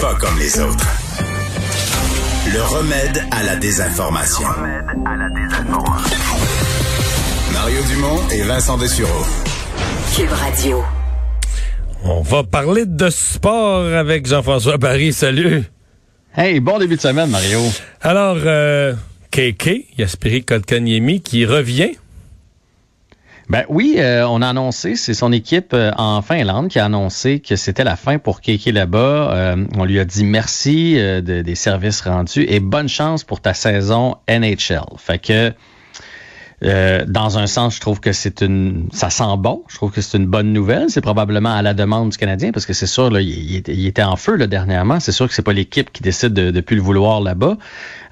Pas comme les autres. Le remède à la désinformation. Mario Dumont et Vincent Dessureau. Cube Radio. On va parler de sport avec Jean-François Barry. Salut. Hey, bon début de semaine, Mario. Alors, euh, KK, Yaspiri Kotkaniemi, qui revient. Ben oui, euh, on a annoncé, c'est son équipe euh, en Finlande qui a annoncé que c'était la fin pour KK là-bas. Euh, on lui a dit merci de- des services rendus et bonne chance pour ta saison NHL. Fait que euh, dans un sens, je trouve que c'est une, ça sent bon. Je trouve que c'est une bonne nouvelle. C'est probablement à la demande du Canadien parce que c'est sûr, il, était, en feu là, dernièrement. C'est sûr que c'est pas l'équipe qui décide de, de plus le vouloir là-bas.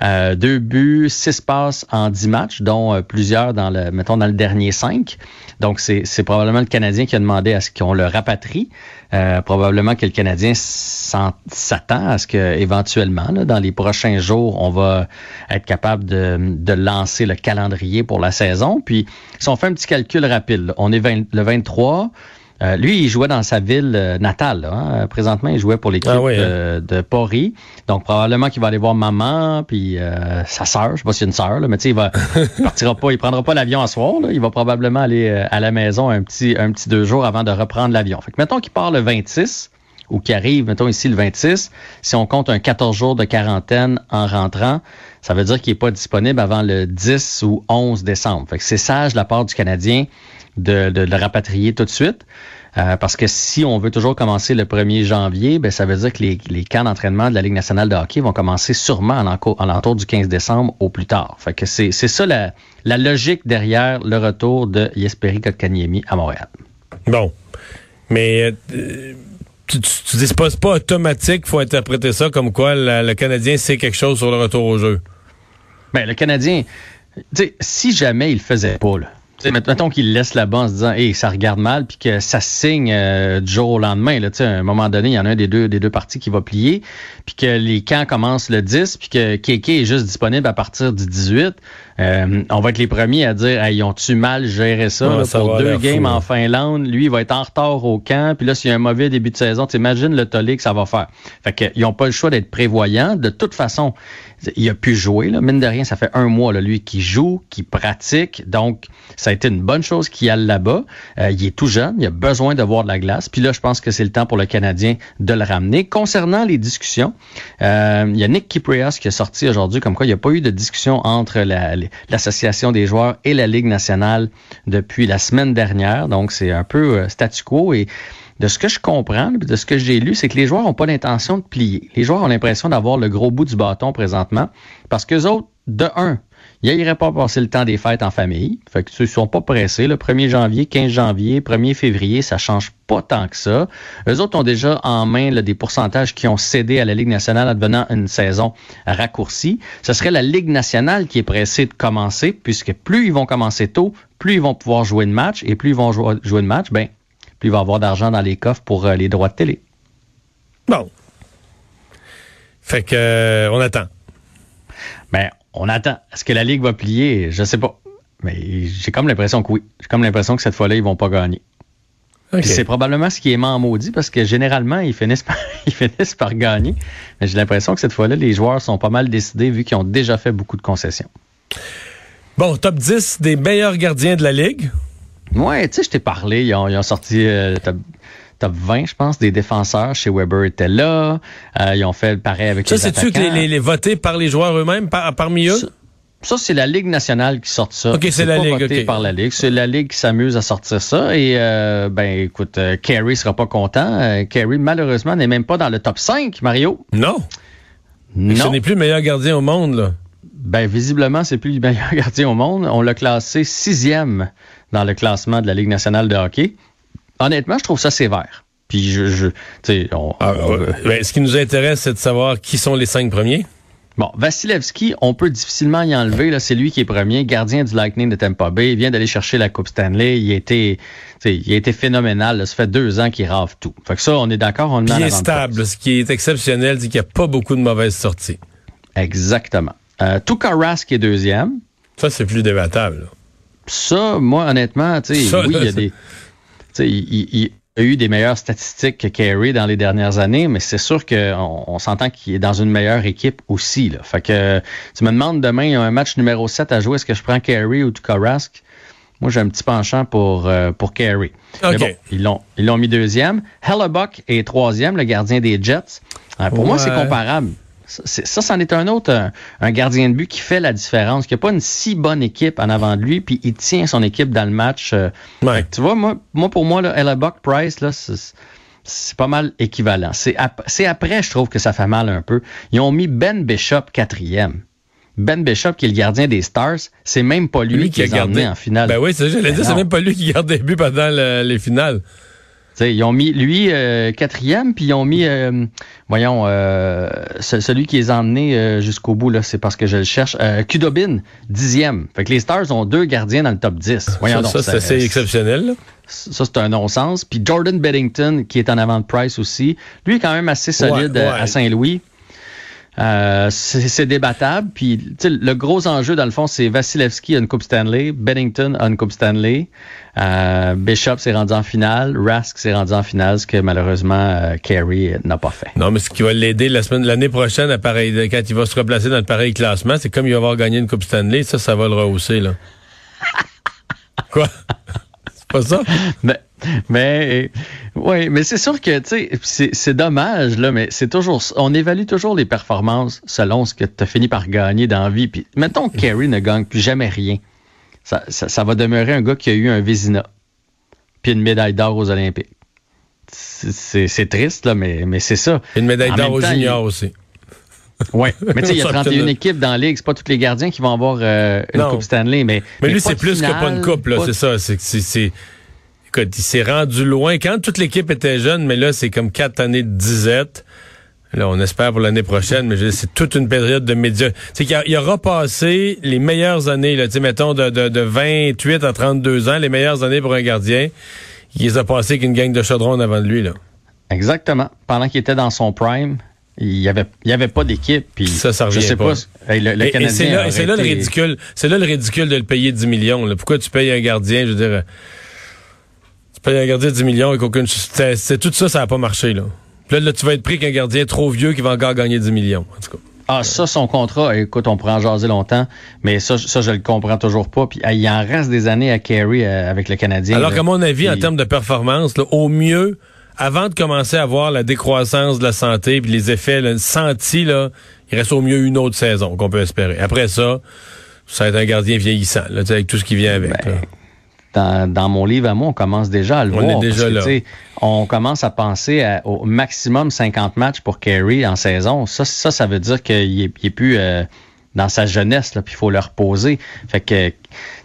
Euh, deux buts, six passes en dix matchs, dont euh, plusieurs dans le, mettons dans le dernier cinq. Donc c'est probablement le Canadien qui a demandé à ce qu'on le rapatrie. Euh, probablement que le Canadien s'attend à ce que éventuellement, dans les prochains jours, on va être capable de, lancer le calendrier pour la saison. Puis, si on fait un petit calcul rapide, on est 20 le 23. Euh, lui, il jouait dans sa ville euh, natale. là, hein. Présentement, il jouait pour l'équipe Ah oui, hein. euh, de Pori. Donc, probablement qu'il va aller voir maman, puis euh, sa sœur. Je sais pas y a une sœur, mais tu sais, il va, il partira pas, il prendra pas l'avion à soir. Là. Il va probablement aller à la maison un petit, un petit deux jours avant de reprendre l'avion. Fait que mettons qu'il part le 26 ou qu'il arrive, mettons ici le 26, si on compte un 14 jours de quarantaine en rentrant, ça veut dire qu'il n'est pas disponible avant le 10 ou 11 décembre. Fait que c'est sage de la part du Canadien de, de le rapatrier tout de suite. Euh, parce que si on veut toujours commencer le 1er janvier, ben, ça veut dire que les, les camps d'entraînement de la Ligue nationale de hockey vont commencer sûrement à l'entour du 15 décembre au plus tard. Fait que c'est c'est ça la, la logique derrière le retour de Jesperi Kotkaniemi à Montréal. Bon. Mais euh, tu, tu, tu dis c'est pas, pas automatique, faut interpréter ça comme quoi la- le Canadien sait quelque chose sur le retour au jeu. Ben, le Canadien, si jamais il le faisait pas, là, mettons qu'il laisse là-bas en se disant, hey, ça regarde mal, puis que ça signe euh, du jour au lendemain, là, tu sais, à un moment donné, il y en a un des deux, des deux parties qui va plier, puis que les camps commencent le 10, puis que Keke est juste disponible à partir du 18, euh, on va être les premiers à dire, hey, ils ont-tu mal géré ça, Ouais, là, ça pour deux games fou, en. Finlande, lui, il va être en retard au camp, puis là, s'il y a un mauvais début de saison, tu imagines le tollé que ça va faire. Fait que, ils n'ont pas le choix d'être prévoyants. De toute façon, il a pu jouer, là. mine de rien, ça fait un mois, là, lui, qui joue, qui pratique, donc ça a été une bonne chose qu'il aille là-bas. Euh, il est tout jeune, il a besoin de voir de la glace, puis là, je pense que c'est le temps pour le Canadien de le ramener. Concernant les discussions, euh, il y a Nick Kiprias qui est sorti aujourd'hui, comme quoi il n'y a pas eu de discussion entre la- l'association des joueurs et la Ligue nationale depuis la semaine dernière. Donc, c'est un peu euh, statu quo. Et de ce que je comprends, de ce que j'ai lu, c'est que les joueurs n'ont pas l'intention de plier. Les joueurs ont l'impression d'avoir le gros bout du bâton présentement parce que autres, de un, ils n'iraient pas passer le temps des fêtes en famille. Fait que ils sont pas pressés. Le 1er janvier, 15 janvier, 1er février, ça change pas tant que ça. Eux autres ont déjà en main des pourcentages qui ont cédé à la Ligue nationale en devenant une saison raccourcie. Ce serait la Ligue nationale qui est pressée de commencer, puisque plus ils vont commencer tôt, plus ils vont pouvoir jouer de match, et plus ils vont jouer, jouer de match, ben, plus il va y avoir d'argent dans les coffres pour euh, les droits de télé. Bon. Fait que euh, on attend. Ben, on attend. Est-ce que la Ligue va plier? Je sais pas. Mais j'ai comme l'impression que oui. J'ai comme l'impression que cette fois-là, ils vont pas gagner. Puis c'est probablement ce qui est en maudit parce que généralement, ils finissent par, ils finissent par gagner. Mais j'ai l'impression que cette fois-là, les joueurs sont pas mal décidés vu qu'ils ont déjà fait beaucoup de concessions. Bon, top 10 des meilleurs gardiens de la Ligue. Ouais, tu sais, je t'ai parlé. Ils ont, ils ont sorti euh, le top, top 20, je pense, des défenseurs. Chez Weber était là. Euh, ils ont fait pareil avec Ça, les c'est-tu que les, attaquants. les, les votés par les joueurs eux-mêmes, par- parmi eux? Ça, ça, c'est la Ligue nationale qui sort ça. Ok, c'est la pas Ligue, voté par la Ligue. C'est la Ligue qui s'amuse à sortir ça. Et, euh, ben, écoute, Carey sera pas content. Carey, malheureusement, n'est même pas dans le top 5, Mario. Non. Que Ce Non. n'est plus le meilleur gardien au monde, là. Ben, visiblement, c'est plus le meilleur gardien au monde. On l'a classé sixième dans le classement de la Ligue nationale de hockey. Honnêtement, je trouve ça sévère. Puis, je, je tu sais, on- Ah, on-. Ben, ce qui nous intéresse, c'est de savoir qui sont les cinq premiers. Bon, Vasilevski, on peut difficilement y enlever. Là, c'est lui qui est premier, gardien du Lightning de Tampa Bay. Il vient d'aller chercher la Coupe Stanley. Il a été, tu sais, il a été phénoménal. là. Ça fait deux ans qu'il rave tout. Fait que ça, on est d'accord, on est stable. Ce qui est exceptionnel, c'est qu'il n'y a pas beaucoup de mauvaises sorties. Exactement. Euh, Tuukka Rask est deuxième. Ça, c'est plus débattable. là. Ça, moi, honnêtement, tu sais, oui, il y a des. Tu sais, il, il- il- eu des meilleures statistiques que Carey dans les dernières années, mais c'est sûr qu'on on, s'entend qu'il est dans une meilleure équipe aussi. Là. Fait que tu me demandes demain, il y a un match numéro 7 à jouer, est-ce que je prends Carey ou Tukarask? Moi, j'ai un petit penchant pour, euh, pour Carey. Mais bon, ils l'ont, ils l'ont mis deuxième. Hellebuck est troisième, le gardien des Jets. Euh, pour moi, c'est comparable. Ça, c'en est un autre, un, gardien de but qui fait la différence, qui n'a pas une si bonne équipe en avant de lui, puis il tient son équipe dans le match. Euh. Tu vois, moi, moi pour moi, là, Buck Price, là, c'est pas mal équivalent. C'est après, je trouve que ça fait mal un peu. Ils ont mis Ben Bishop quatrième. Ben Bishop, qui est le gardien des Stars, c'est même pas lui, qui, a gardé en finale. Ben oui, c'est j'allais dire, c'est même pas lui qui garde des buts pendant les finales ils ont mis lui euh, quatrième, puis ils ont mis, euh, voyons, euh, celui qui les a emmenés jusqu'au bout, là, c'est parce que je le cherche, Kudobin, dixième. Fait que les Stars ont deux gardiens dans le top 10. Voyons ça, ça c'est exceptionnel. Ça, c'est un non-sens. Puis Jordan Beddington, qui est en avant de Price aussi, lui est quand même assez solide à Saint-Louis. Euh, c'est débattable. Puis le gros enjeu, dans le fond, c'est Vasilevski a une Coupe Stanley, Bennington a une Coupe Stanley, euh, Bishop s'est rendu en finale, Rask s'est rendu en finale, ce que malheureusement euh, Carey n'a pas fait. Non, mais ce qui va l'aider la semaine, l'année prochaine, à pareil, quand il va se replacer dans le pareil classement, c'est comme il va avoir gagné une Coupe Stanley, ça, ça va le rehausser là. Quoi? c'est pas ça? Mais mais oui, mais c'est sûr que tu sais, c'est dommage là, mais c'est toujours, on évalue toujours les performances selon ce que tu as fini par gagner dans la vie. Puis mettons que Kerry ne gagne plus jamais rien, ça, ça, va demeurer un gars qui a eu un Vézina, puis une médaille d'or aux Olympiques. C'est triste là, mais mais c'est ça. Une médaille d'or aux juniors aussi. Oui, mais tu sais, il y a 31 équipes dans la ligue. C'est pas tous les gardiens qui vont avoir euh, une Coupe Stanley. Mais, mais, lui, c'est plus que pas une coupe, là. C'est ça. C'est Écoute, il s'est rendu loin. Quand toute l'équipe était jeune, mais là, c'est comme quatre années de disette. Là, on espère pour l'année prochaine, mais c'est toute une période de médias. C'est qu'il aura passé les meilleures années, là, mettons, de, de, de 28 à 32 ans, les meilleures années pour un gardien. Il les a passées avec une gang de chaudrons avant de lui, là. Exactement. Pendant qu'il était dans son prime, il y avait il y avait pas d'équipe puis ça ça revient je sais pas, le, et, c'est là, là, le ridicule c'est là le ridicule de le payer 10 millions là. pourquoi tu payes un gardien je veux dire tu payes un gardien 10 millions et qu'aucune. C'est tout ça, ça n'a pas marché, là. Puis là, tu vas être pris qu'un gardien trop vieux qui va encore gagner 10 millions, en tout cas. Ah, ça, son contrat, écoute, on pourrait en jaser longtemps, mais ça, ça je le comprends toujours pas. Puis il en reste des années à carry euh, avec le Canadien. Alors qu'à mon avis, en termes de performance, au mieux, avant de commencer à voir la décroissance de la santé puis les effets là, sentis, là, il reste au mieux une autre saison qu'on peut espérer. Après ça, ça va être un gardien vieillissant, là, avec tout ce qui vient avec. Ben, dans, mon livre à moi, on commence déjà à le voir. On commence à penser au maximum 50 matchs pour Kerry en saison. Ça, ça, ça veut dire qu'il est, est plus euh, dans sa jeunesse, puis il faut le reposer. Fait que, tu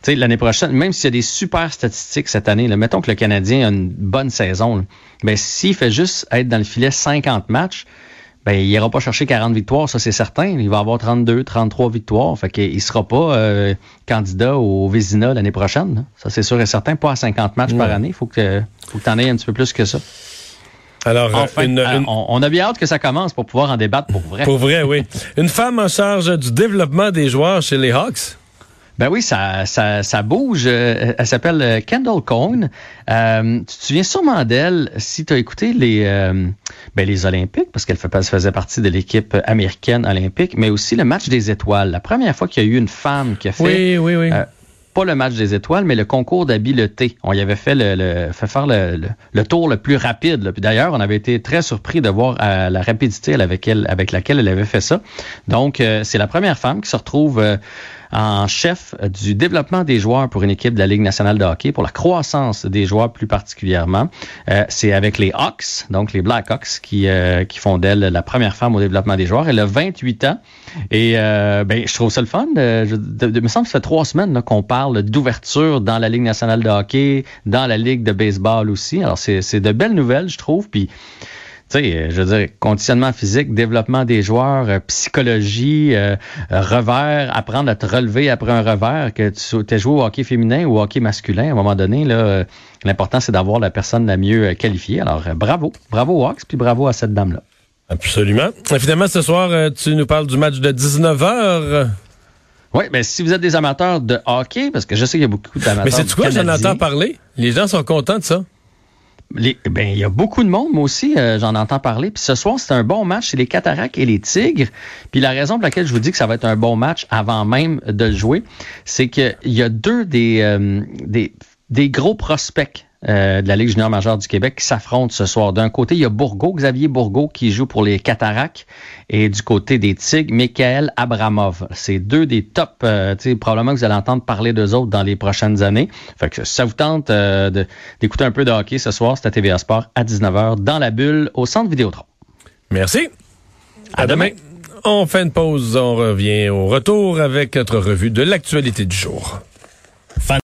sais, l'année prochaine, même s'il y a des super statistiques cette année, là, mettons que le Canadien a une bonne saison, mais s'il fait juste être dans le filet 50 matchs, ben, il ira pas chercher 40 victoires, ça c'est certain. Il va avoir 32, 33 victoires. Fait qu'il sera pas euh, candidat au Vézina l'année prochaine. Ça c'est sûr et certain. Pas à 50 matchs par année. Faut que, faut que tu en aies un petit peu plus que ça. Alors, enfin, euh, On, a bien hâte que ça commence pour pouvoir en débattre pour vrai. Pour vrai, oui. une femme en charge du développement des joueurs chez les Hawks. Ben oui, ça, ça, ça bouge. Euh, elle s'appelle euh, Kendall Cohn. Euh, tu te souviens sûrement d'elle si tu as écouté les, ben les Olympiques, parce qu'elle faisait partie de l'équipe américaine olympique, mais aussi le match des étoiles. La première fois qu'il y a eu une femme qui a fait... Oui, oui, oui pas le match des étoiles, mais le concours d'habileté. On y avait fait le, fait faire le, le, tour le plus rapide. Puis d'ailleurs, on avait été très surpris de voir euh, la rapidité avec, elle, avec laquelle elle avait fait ça. Donc, euh, c'est la première femme qui se retrouve euh, en chef du développement des joueurs pour une équipe de la Ligue nationale de hockey, pour la croissance des joueurs plus particulièrement. c'est avec les Hawks, donc les Blackhawks, qui, qui font d'elle la première femme au développement des joueurs. Elle a 28 ans et ben, je trouve ça le fun. De, de, me semble que ça fait trois semaines qu'on parle d'ouverture dans la Ligue nationale de hockey, dans la Ligue de baseball aussi. Alors, c'est de belles nouvelles, je trouve. Puis, sais, je veux dire, conditionnement physique, développement des joueurs, euh, psychologie, euh, revers, apprendre à te relever après un revers, que tu aies joué au hockey féminin ou au hockey masculin, à un moment donné, là, euh, l'important, c'est d'avoir la personne la mieux qualifiée. Alors, bravo. Bravo aux Hawks, puis bravo à cette dame-là. Absolument. Finalement, ce soir, tu nous parles du match de 19h. Oui, mais si vous êtes des amateurs de hockey, parce que je sais qu'il y a beaucoup d'amateurs. Mais c'est quoi, j'en entends parler? Les gens sont contents de ça. Ben, il y a beaucoup de monde, moi aussi, euh, j'en entends parler. Puis ce soir, c'est un bon match, c'est les Cataractes et les Tigres. Puis la raison pour laquelle je vous dis que ça va être un bon match avant même de le jouer, c'est qu'il y a deux des, euh, des, des gros prospects euh, de la Ligue junior majeure du Québec qui s'affrontent ce soir. D'un côté, il y a Bourgo, Xavier Bourgo qui joue pour les Cataractes et du côté des Tigres, Michael Abramov. C'est deux des top, euh, probablement que vous allez entendre parler d'eux autres dans les prochaines années. Fait que ça vous tente euh, d'écouter un peu de hockey ce soir, c'est à TVA Sport à 19h dans la bulle au centre Vidéotron. Merci. À, demain. demain. On fait une pause, on revient au retour avec notre revue de l'actualité du jour.